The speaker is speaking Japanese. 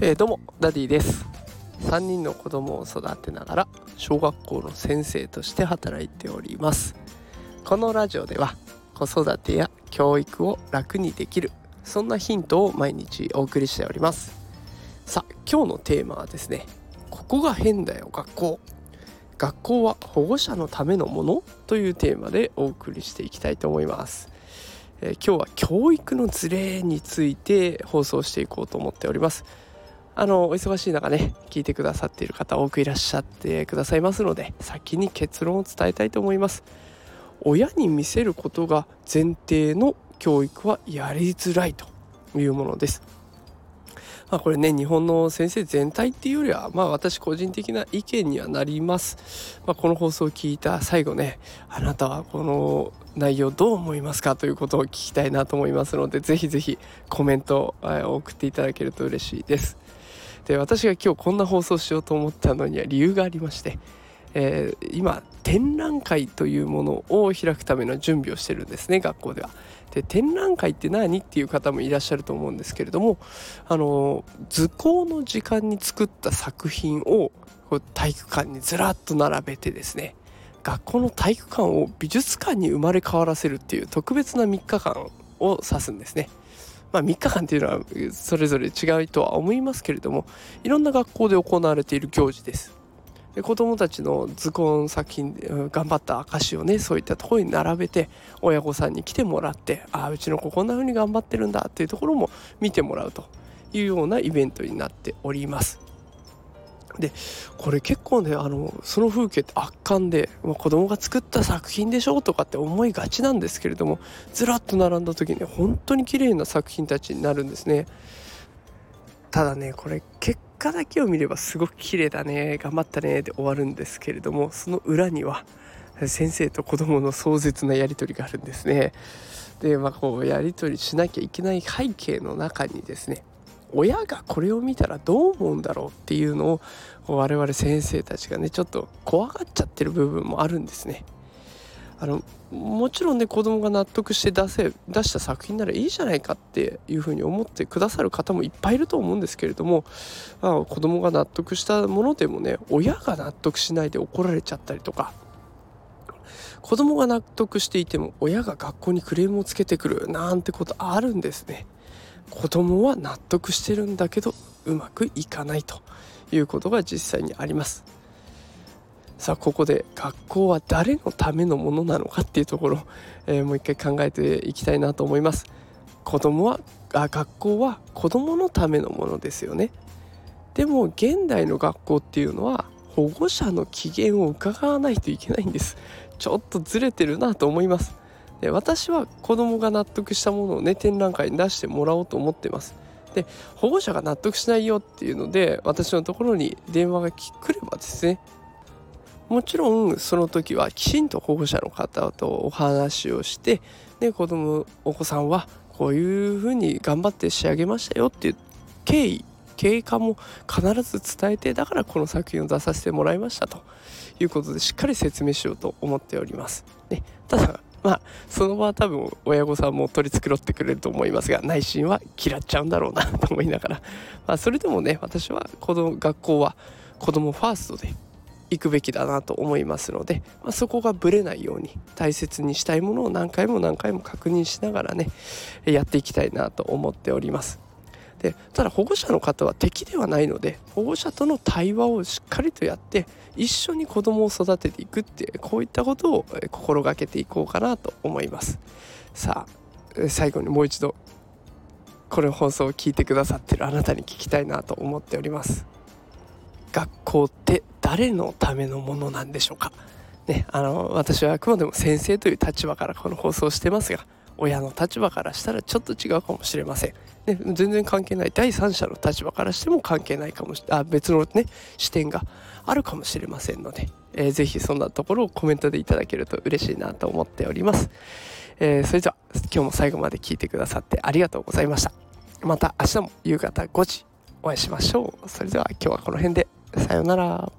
えー、どうもダディです。3人の子供を育てながら小学校の先生として働いております。このラジオでは子育てや教育を楽にできるそんなヒントを毎日お送りしております。さあ今日のテーマはですねここがヘンだよ学校。学校は保護者のためのもの？というテーマでお送りしていきたいと思います。えー、今日は教育のズレについて放送していこうと思っております。あのお忙しい中ね聞いてくださっている方多くいらっしゃってくださいますので先に結論を伝えたいと思います。親に見せることが前提の教育はやりづらいというものです。まあ、これね日本の先生全体っていうよりはまあ私個人的な意見にはなります、まあ、この放送を聞いた最後ねあなたはこの内容どう思いますかということを聞きたいなと思いますのでぜひぜひコメントを送っていただけると嬉しいです。で私が今日こんな放送しようと思ったのには理由がありまして、えー、今展覧会というものを開くための準備をしてるんですね学校では。で展覧会って何っていう方もいらっしゃると思うんですけれどもあの図工の時間に作った作品を体育館にずらっと並べてですね学校の体育館を美術館に生まれ変わらせるっていう特別な3日間を指すんですね。まあ、3日間っていうのはそれぞれ違うとは思いますけれどもいろんな学校で行われている行事です。で子どもたちの図工作品頑張った証をねそういったところに並べて親御さんに来てもらってああうちの子こんな風に頑張ってるんだっていうところも見てもらうというようなイベントになっております。でこれ結構ねあのその風景って圧巻で、まあ、子供が作った作品でしょとかって思いがちなんですけれどもずらっと並んだ時に本当に綺麗な作品たちになるんですね。ただねこれ結果だけを見ればすごく綺麗だね頑張ったねで終わるんですけれどもその裏には先生と子供の壮絶なやり取りがあるんですね。でまあこうやり取りしなきゃいけない背景の中にですね親がこれを見たらどう思うんだろうっていうのを我々先生たちがねちょっと怖がっちゃってる部分もあるんですね。あのもちろんね子供が納得して出せ出した作品ならいいじゃないかっていうふうに思ってくださる方もいっぱいいると思うんですけれども、まあ、子供が納得したものでもね親が納得しないで怒られちゃったりとか子供が納得していても親が学校にクレームをつけてくるなんてことあるんですね。子供は納得してるんだけどうまくいかないということが実際にあります。さあここで学校は誰のためのものなのかっていうところ、えー、もう一回考えていきたいなと思います。子供はあ学校は子供のためのものですよね。でも現代の学校っていうのは保護者の機嫌を伺わないといけないんです。ちょっとずれてるなと思います。で私は子供が納得したものをね展覧会に出してもらおうと思ってますで保護者が納得しないよっていうので私のところに電話が来ればですねもちろんその時はきちんと保護者の方とお話をしてで子供お子さんはこういうふうに頑張って仕上げましたよっていう経緯経過も必ず伝えてだからこの作品を出させてもらいましたということでしっかり説明しようと思っております。ね、ただまあその場は多分親御さんも取り繕ってくれると思いますが内心は嫌っちゃうんだろうなと思いながら、まあ、それでもね私はこの学校は子供ファーストで行くべきだなと思いますので、まあ、そこがぶれないように大切にしたいものを何回も何回も確認しながらねやっていきたいなと思っております。でただ保護者の方は敵ではないので保護者との対話をしっかりとやって一緒に子供を育てていくってこういったことを心がけていこうかなと思います。さあ最後にもう一度この放送を聞いてくださってるあなたに聞きたいなと思っております。学校って誰のためのものなんでしょうか？ねあの私はあくまでも先生という立場からこの放送をしてますが親の立場からしたらちょっと違うかもしれません。ね、全然関係ない第三者の立場からしても関係ないかもしあ別のね視点があるかもしれませんので、えー、ぜひそんなところをコメントでいただけると嬉しいなと思っております。えー、それでは今日も最後まで聞いてくださってありがとうございました。また明日も夕方5時お会いしましょう。それでは今日はこの辺でさようなら。